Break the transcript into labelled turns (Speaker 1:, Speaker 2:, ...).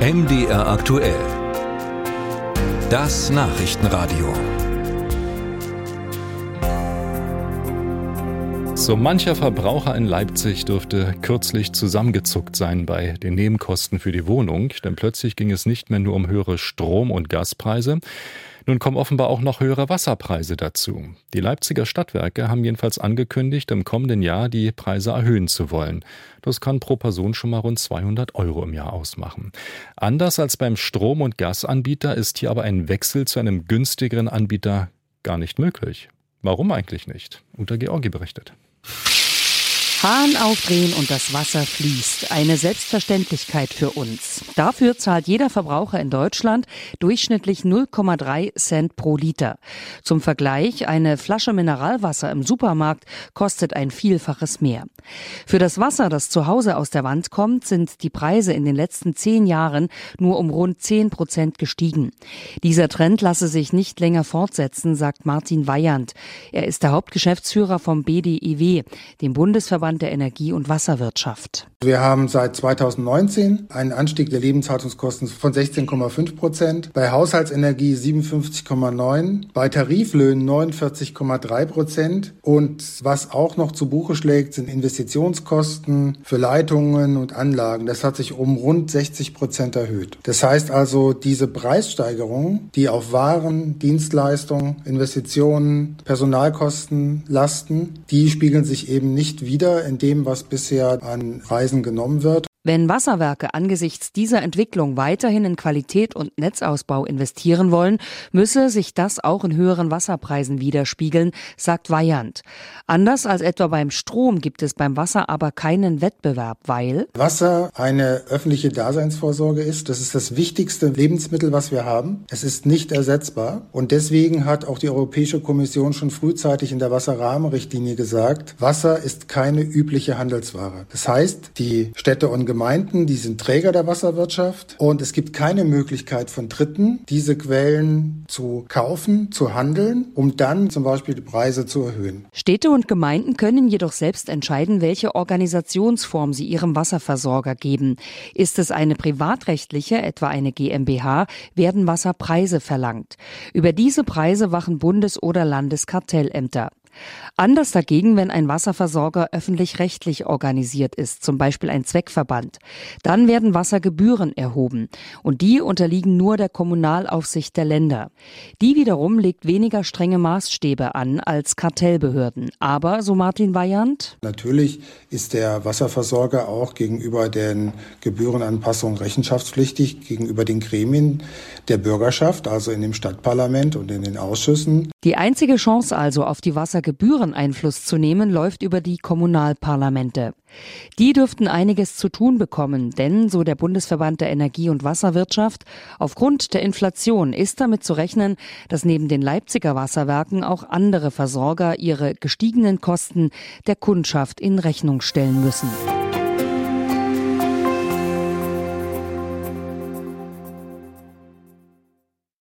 Speaker 1: MDR aktuell. Das Nachrichtenradio.
Speaker 2: So mancher Verbraucher in Leipzig dürfte kürzlich zusammengezuckt sein bei den Nebenkosten für die Wohnung, denn plötzlich ging es nicht mehr nur um höhere Strom- und Gaspreise. Nun kommen offenbar auch noch höhere Wasserpreise dazu. Die Leipziger Stadtwerke haben jedenfalls angekündigt, im kommenden Jahr die Preise erhöhen zu wollen. Das kann pro Person schon mal rund 200 Euro im Jahr ausmachen. Anders als beim Strom- und Gasanbieter ist hier aber ein Wechsel zu einem günstigeren Anbieter gar nicht möglich. Warum eigentlich nicht? Uta Georgi berichtet.
Speaker 3: Hahn aufdrehen und das Wasser fließt. Eine Selbstverständlichkeit für uns. Dafür zahlt jeder Verbraucher in Deutschland durchschnittlich 0,3 Cent pro Liter. Zum Vergleich, eine Flasche Mineralwasser im Supermarkt kostet ein Vielfaches mehr. Für das Wasser, das zu Hause aus der Wand kommt, sind die Preise in den letzten zehn Jahren nur um rund 10 Prozent gestiegen. Dieser Trend lasse sich nicht länger fortsetzen, sagt Martin Weyand. Er ist der Hauptgeschäftsführer vom BDIW, dem Bundesverband Verband der Energie- und Wasserwirtschaft.
Speaker 4: Wir haben seit 2019 einen Anstieg der Lebenshaltungskosten von 16,5 Prozent, bei Haushaltsenergie 57,9, bei Tariflöhnen 49,3 Prozent und was auch noch zu Buche schlägt, sind Investitionskosten für Leitungen und Anlagen. Das hat sich um rund 60 Prozent erhöht. Das heißt also, diese Preissteigerungen, die auf Waren, Dienstleistungen, Investitionen, Personalkosten lasten, die spiegeln sich eben nicht wieder in dem, was bisher an Reisen genommen wird.
Speaker 3: Wenn Wasserwerke angesichts dieser Entwicklung weiterhin in Qualität und Netzausbau investieren wollen, müsse sich das auch in höheren Wasserpreisen widerspiegeln, sagt Weyand. Anders als etwa beim Strom gibt es beim Wasser aber keinen Wettbewerb, weil
Speaker 4: Wasser eine öffentliche Daseinsvorsorge ist. Das ist das wichtigste Lebensmittel, was wir haben. Es ist nicht ersetzbar. Und deswegen hat auch die Europäische Kommission schon frühzeitig in der Wasserrahmenrichtlinie gesagt, Wasser ist keine übliche Handelsware. Das heißt, die Städte und Gemeinden, die sind Träger der Wasserwirtschaft und es gibt keine Möglichkeit von Dritten, diese Quellen zu kaufen, zu handeln, um dann zum Beispiel die Preise zu erhöhen.
Speaker 3: Städte und Gemeinden können jedoch selbst entscheiden, welche Organisationsform sie ihrem Wasserversorger geben. Ist es eine privatrechtliche, etwa eine GmbH, werden Wasserpreise verlangt. Über diese Preise wachen Bundes- oder Landeskartellämter. Anders dagegen, wenn ein Wasserversorger öffentlich-rechtlich organisiert ist, zum Beispiel ein Zweckverband. Dann werden Wassergebühren erhoben und die unterliegen nur der Kommunalaufsicht der Länder. Die wiederum legt weniger strenge Maßstäbe an als Kartellbehörden. Aber, so Martin Weyand,
Speaker 4: Natürlich ist der Wasserversorger auch gegenüber den Gebührenanpassungen rechenschaftspflichtig, gegenüber den Gremien der Bürgerschaft, also in dem Stadtparlament und in den Ausschüssen.
Speaker 3: Die einzige Chance also auf die Wassergebühren Einfluss zu nehmen, läuft über die Kommunalparlamente. Die dürften einiges zu tun bekommen, denn, so der Bundesverband der Energie- und Wasserwirtschaft, aufgrund der Inflation ist damit zu rechnen, dass neben den Leipziger Wasserwerken auch andere Versorger ihre gestiegenen Kosten der Kundschaft in Rechnung stellen müssen.